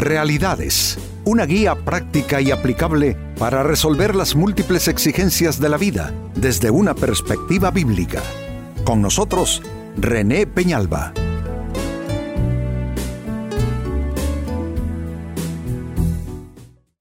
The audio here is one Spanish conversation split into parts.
Realidades, una guía práctica y aplicable para resolver las múltiples exigencias de la vida desde una perspectiva bíblica. Con nosotros, René Peñalba.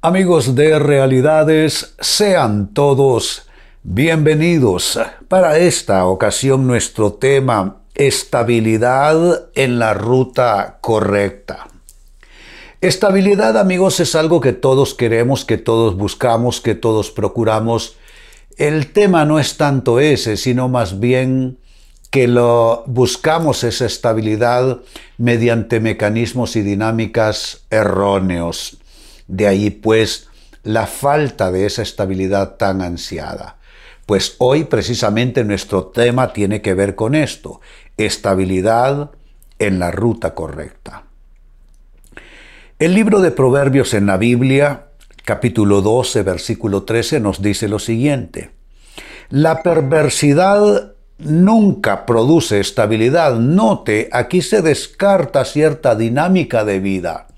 Amigos de Realidades, sean todos bienvenidos. Para esta ocasión nuestro tema, estabilidad en la ruta correcta. Estabilidad, amigos, es algo que todos queremos, que todos buscamos, que todos procuramos. El tema no es tanto ese, sino más bien que lo buscamos esa estabilidad mediante mecanismos y dinámicas erróneos. De ahí pues la falta de esa estabilidad tan ansiada. Pues hoy precisamente nuestro tema tiene que ver con esto, estabilidad en la ruta correcta. El libro de Proverbios en la Biblia, capítulo 12, versículo 13, nos dice lo siguiente. La perversidad nunca produce estabilidad. Note, aquí se descarta cierta dinámica de vida,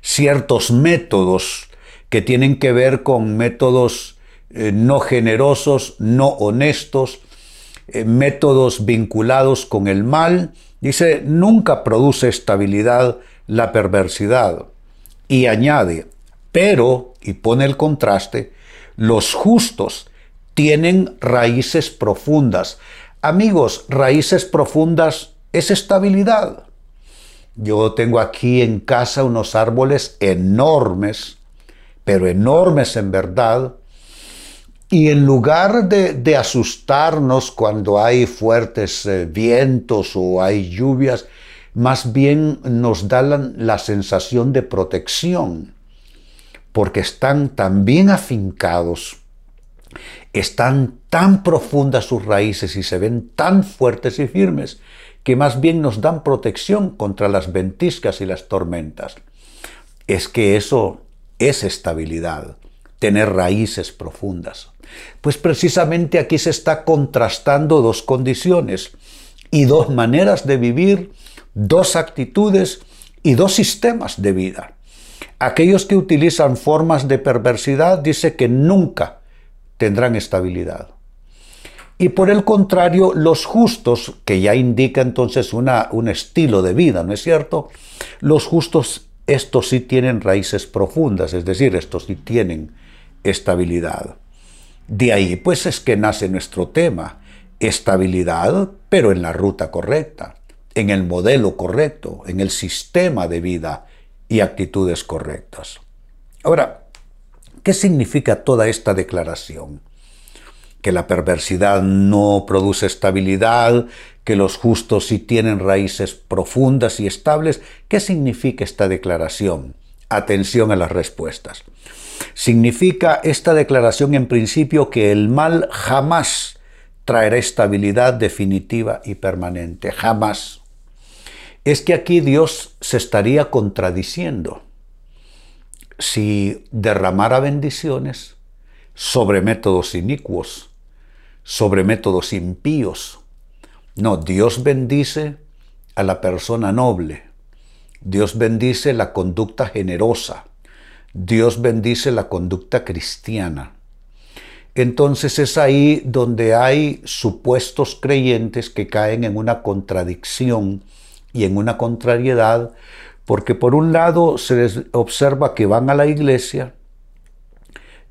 ciertos métodos que tienen que ver con métodos eh, no generosos, no honestos, eh, métodos vinculados con el mal. Dice, nunca produce estabilidad la perversidad. Y añade, pero, y pone el contraste, los justos tienen raíces profundas. Amigos, raíces profundas es estabilidad. Yo tengo aquí en casa unos árboles enormes, pero enormes en verdad, y en lugar de, asustarnos cuando hay fuertes eh, vientos o hay lluvias, más bien nos da la, sensación de protección, porque están tan bien afincados, están tan profundas sus raíces y se ven tan fuertes y firmes, que más bien nos dan protección contra las ventiscas y las tormentas. Es que eso es estabilidad, tener raíces profundas. Pues precisamente aquí se está contrastando dos condiciones y dos maneras de vivir dos actitudes y dos sistemas de vida. Aquellos que utilizan formas de perversidad dice que nunca tendrán estabilidad. Y por el contrario, los justos, que ya indica entonces una, un estilo de vida, ¿no es cierto? Los justos, estos sí tienen raíces profundas, es decir, estos sí tienen estabilidad. De ahí pues es que nace nuestro tema, estabilidad, pero en la ruta correcta en el modelo correcto, en el sistema de vida y actitudes correctas. Ahora, ¿qué significa toda esta declaración? Que la perversidad no produce estabilidad, que los justos sí tienen raíces profundas y estables. ¿Qué significa esta declaración? Atención a las respuestas. Significa esta declaración en principio que el mal jamás traerá estabilidad definitiva y permanente. Jamás es que aquí Dios se estaría contradiciendo si derramara bendiciones sobre métodos inicuos, sobre métodos impíos. No, Dios bendice a la persona noble. Dios bendice la conducta generosa. Dios bendice la conducta cristiana. Entonces es ahí donde hay supuestos creyentes que caen en una contradicción y en una contrariedad, porque por un lado se les observa que van a la iglesia,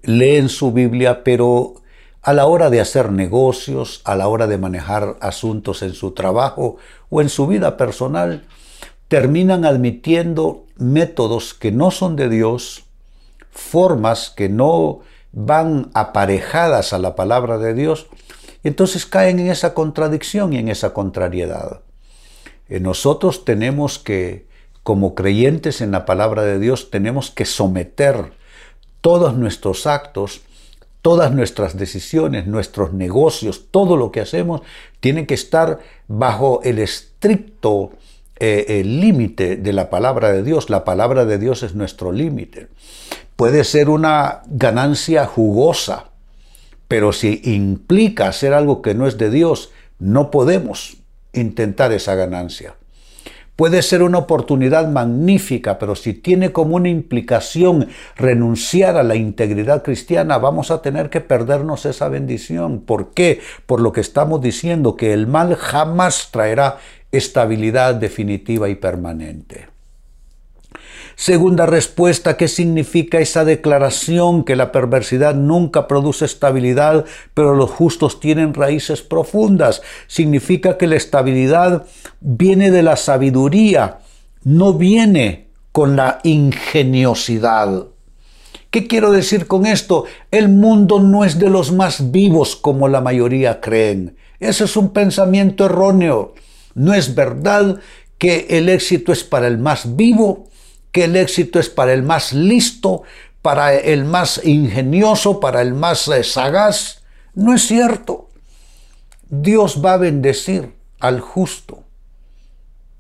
leen su Biblia, pero a la hora de hacer negocios, a la hora de manejar asuntos en su trabajo o en su vida personal, terminan admitiendo métodos que no son de Dios, formas que no van aparejadas a la palabra de Dios, entonces caen en esa contradicción y en esa contrariedad. Eh, nosotros tenemos que, como creyentes en la palabra de Dios, tenemos que someter todos nuestros actos, todas nuestras decisiones, nuestros negocios, todo lo que hacemos, tiene que estar bajo el estricto eh, límite de la palabra de Dios. La palabra de Dios es nuestro límite. Puede ser una ganancia jugosa, pero si implica hacer algo que no es de Dios, no podemos intentar esa ganancia. puede ser una oportunidad magnífica, pero si tiene como una implicación renunciar a la integridad cristiana, vamos a tener que perdernos esa bendición. ¿Por qué? Por lo que estamos diciendo, que el mal jamás traerá estabilidad definitiva y permanente. Segunda respuesta, ¿qué significa esa declaración que la perversidad nunca produce estabilidad, pero los justos tienen raíces profundas? Significa que la estabilidad viene de la sabiduría, no viene con la ingeniosidad. ¿Qué quiero decir con esto? El mundo no es de los más vivos como la mayoría creen. Ese es un pensamiento erróneo. No es verdad que el éxito es para el más vivo que el éxito es para el más listo, para el más ingenioso, para el más eh, sagaz. No es cierto. Dios va a bendecir al justo.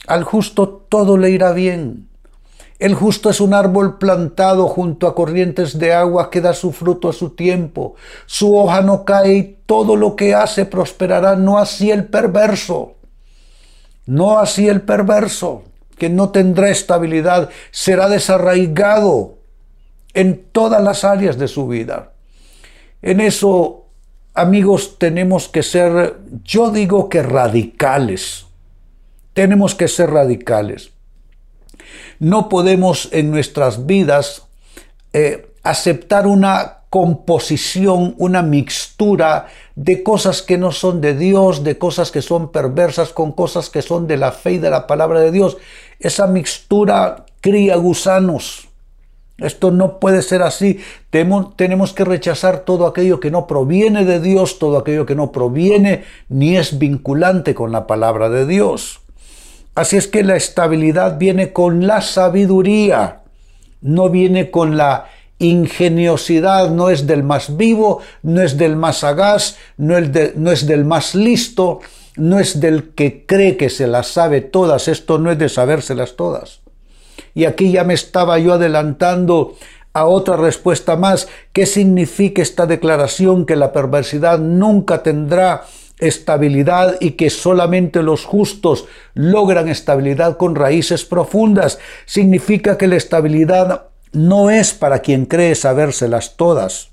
Al justo todo le irá bien. El justo es un árbol plantado junto a corrientes de agua que da su fruto a su tiempo. Su hoja no cae y todo lo que hace prosperará, no así el perverso. No así el perverso que no tendrá estabilidad, será desarraigado en todas las áreas de su vida. En eso, amigos, tenemos que ser, yo digo que radicales. Tenemos que ser radicales. No podemos en nuestras vidas eh, aceptar una composición, una mixtura de cosas que no son de Dios, de cosas que son perversas, con cosas que son de la fe y de la palabra de Dios. Esa mixtura cría gusanos. Esto no puede ser así. Tenemos que rechazar todo aquello que no proviene de Dios, todo aquello que no proviene ni es vinculante con la palabra de Dios. Así es que la estabilidad viene con la sabiduría, no viene con la ingeniosidad no es del más vivo, no es del más sagaz, no es, no es del más listo, no es del que cree que se las sabe todas, esto no es de sabérselas todas. Y aquí ya me estaba yo adelantando a otra respuesta más. ¿Qué significa esta declaración que la perversidad nunca tendrá estabilidad y que solamente los justos logran estabilidad con raíces profundas? Significa que la estabilidad no es para quien cree sabérselas todas,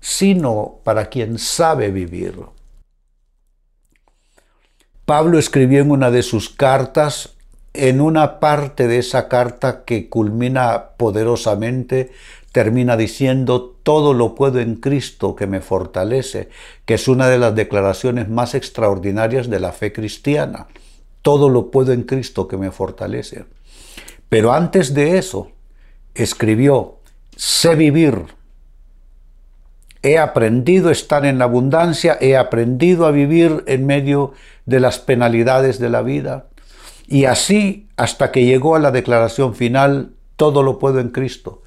sino para quien sabe vivirlo. Pablo escribió en una de sus cartas, en una parte de esa carta que culmina poderosamente, termina diciendo, todo lo puedo en Cristo que me fortalece, que es una de las declaraciones más extraordinarias de la fe cristiana. Todo lo puedo en Cristo que me fortalece. Pero antes de eso, escribió, sé vivir, he aprendido a estar en abundancia, he aprendido a vivir en medio de las penalidades de la vida. Y así, hasta que llegó a la declaración final, todo lo puedo en Cristo,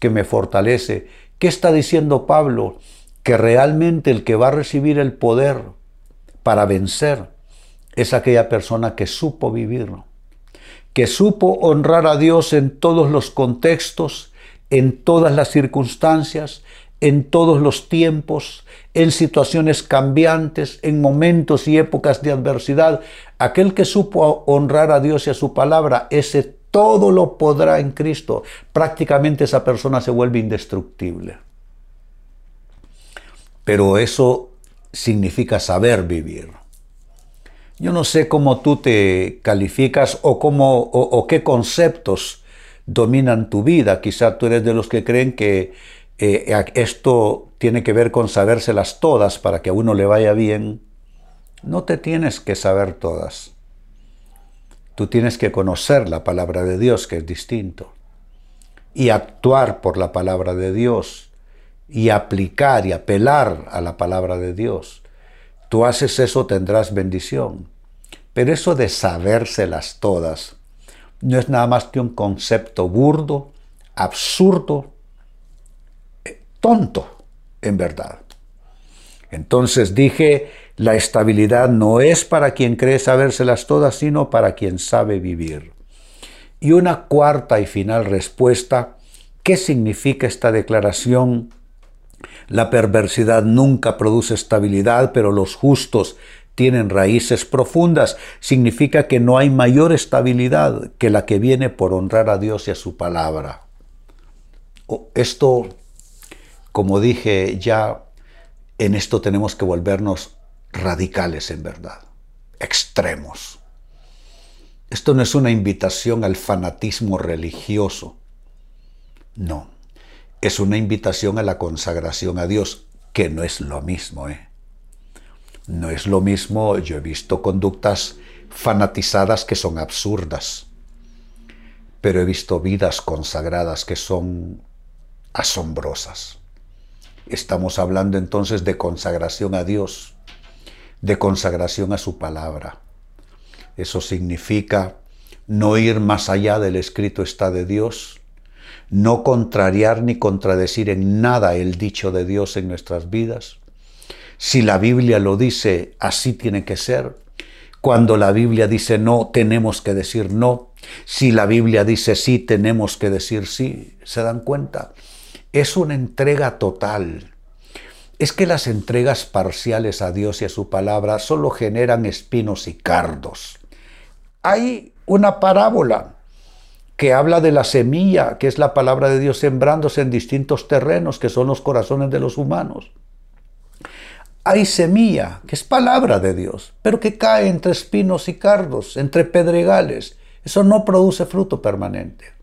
que me fortalece. ¿Qué está diciendo Pablo? Que realmente el que va a recibir el poder para vencer es aquella persona que supo vivirlo que supo honrar a Dios en todos los contextos, en todas las circunstancias, en todos los tiempos, en situaciones cambiantes, en momentos y épocas de adversidad. Aquel que supo honrar a Dios y a su palabra, ese todo lo podrá en Cristo. Prácticamente esa persona se vuelve indestructible. Pero eso significa saber vivir. Yo no sé cómo tú te calificas o, cómo, o, qué conceptos dominan tu vida. Quizá tú eres de los que creen que eh, esto tiene que ver con sabérselas todas para que a uno le vaya bien. No te tienes que saber todas. Tú tienes que conocer la palabra de Dios, que es distinto, y actuar por la palabra de Dios, y aplicar y apelar a la palabra de Dios. Tú haces eso, tendrás bendición. Pero eso de sabérselas todas no es nada más que un concepto burdo, absurdo, tonto, en verdad. Entonces dije, la estabilidad no es para quien cree sabérselas todas, sino para quien sabe vivir. Y una cuarta y final respuesta, ¿qué significa esta declaración? La perversidad nunca produce estabilidad, pero los justos tienen raíces profundas. Significa que no hay mayor estabilidad que la que viene por honrar a Dios y a su palabra. Esto, como dije ya, en esto tenemos que volvernos radicales en verdad, extremos. Esto no es una invitación al fanatismo religioso. No, es una invitación a la consagración a Dios, que no es lo mismo. ¿eh? No es lo mismo, yo he visto conductas fanatizadas que son absurdas, pero he visto vidas consagradas que son asombrosas. Estamos hablando entonces de consagración a Dios, de consagración a su palabra. Eso significa no ir más allá del escrito está de Dios, no contrariar ni contradecir en nada el dicho de Dios en nuestras vidas, si la Biblia lo dice, así tiene que ser. Cuando la Biblia dice no, tenemos que decir no. Si la Biblia dice sí, tenemos que decir sí. ¿Se dan cuenta? Es una entrega total. Es que las entregas parciales a Dios y a su palabra solo generan espinos y cardos. Hay una parábola que habla de la semilla, que es la palabra de Dios sembrándose en distintos terrenos, que son los corazones de los humanos hay semilla, que es palabra de Dios, pero que cae entre espinos y cardos, entre pedregales. Eso no produce fruto permanente.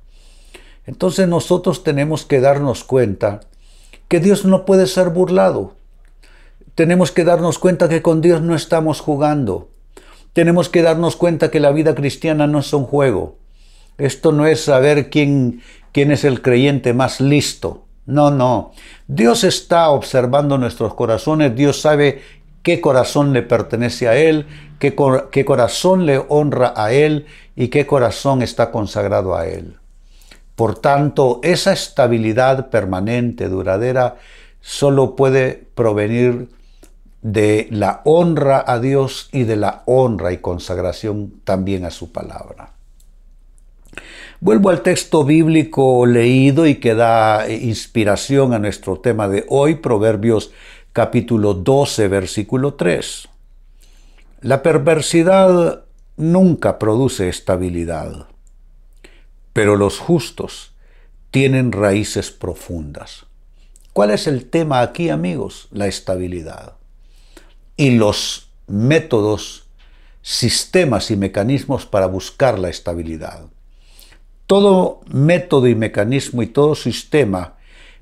Entonces nosotros tenemos que darnos cuenta que Dios no puede ser burlado. Tenemos que darnos cuenta que con Dios no estamos jugando. Tenemos que darnos cuenta que la vida cristiana no es un juego. Esto no es saber quién, quién es el creyente más listo. No, no. Dios está observando nuestros corazones. Dios sabe qué corazón le pertenece a Él, qué, qué, corazón le honra a Él y qué corazón está consagrado a Él. Por tanto, esa estabilidad permanente, duradera, solo puede provenir de la honra a Dios y de la honra y consagración también a su palabra. Vuelvo al texto bíblico leído y que da inspiración a nuestro tema de hoy, Proverbios capítulo 12, versículo 3. La perversidad nunca produce estabilidad, pero los justos tienen raíces profundas. ¿Cuál es el tema aquí, amigos? La estabilidad. Y los métodos, sistemas y mecanismos para buscar la estabilidad. Todo método y mecanismo y todo sistema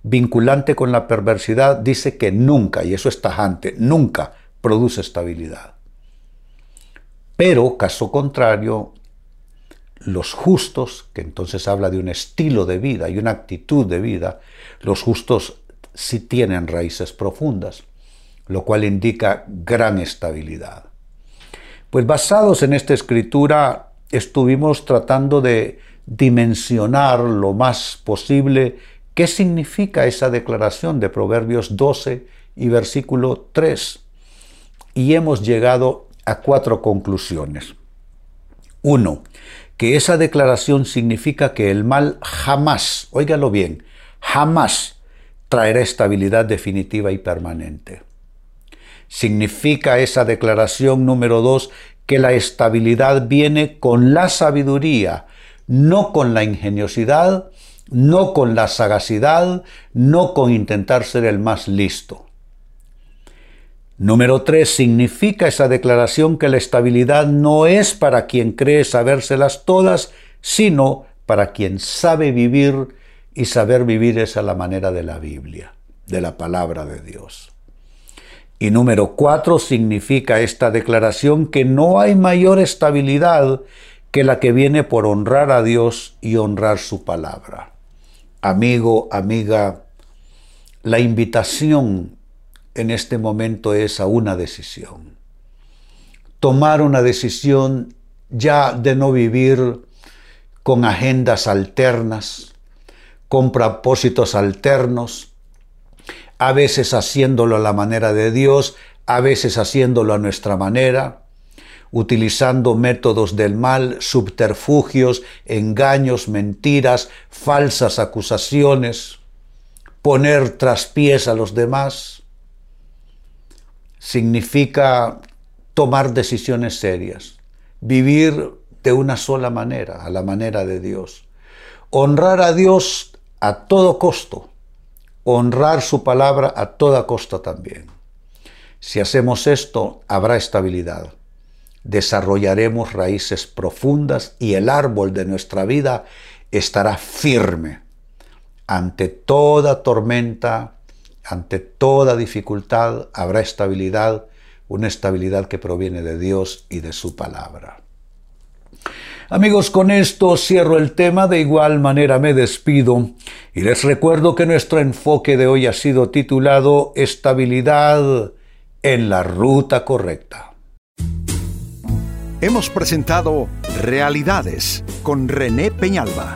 vinculante con la perversidad dice que nunca, y eso es tajante, nunca produce estabilidad. Pero, caso contrario, los justos, que entonces habla de un estilo de vida y una actitud de vida, los justos sí tienen raíces profundas, lo cual indica gran estabilidad. Pues basados en esta escritura, estuvimos tratando de dimensionar lo más posible qué significa esa declaración de Proverbios 12 y versículo 3. Y hemos llegado a cuatro conclusiones. Uno, que esa declaración significa que el mal jamás, óigalo bien, jamás traerá estabilidad definitiva y permanente. Significa esa declaración número dos que la estabilidad viene con la sabiduría, no con la ingeniosidad, no con la sagacidad, no con intentar ser el más listo. Número tres, significa esa declaración que la estabilidad no es para quien cree sabérselas todas, sino para quien sabe vivir y saber vivir es a la manera de la Biblia, de la palabra de Dios. Y número cuatro, significa esta declaración que no hay mayor estabilidad que la que viene por honrar a Dios y honrar su palabra. Amigo, amiga, la invitación en este momento es a una decisión. Tomar una decisión ya de no vivir con agendas alternas, con propósitos alternos, a veces haciéndolo a la manera de Dios, a veces haciéndolo a nuestra manera, utilizando métodos del mal, subterfugios, engaños, mentiras, falsas acusaciones, poner traspiés a los demás, significa tomar decisiones serias, vivir de una sola manera, a la manera de Dios. Honrar a Dios a todo costo, honrar su palabra a toda costa también. Si hacemos esto, habrá estabilidad. Desarrollaremos raíces profundas y el árbol de nuestra vida estará firme ante toda tormenta, ante toda dificultad, habrá estabilidad, una estabilidad que proviene de Dios y de su palabra. Amigos, con esto cierro el tema, de igual manera me despido y les recuerdo que nuestro enfoque de hoy ha sido titulado Estabilidad en la ruta correcta. Hemos presentado Realidades con René Peñalba.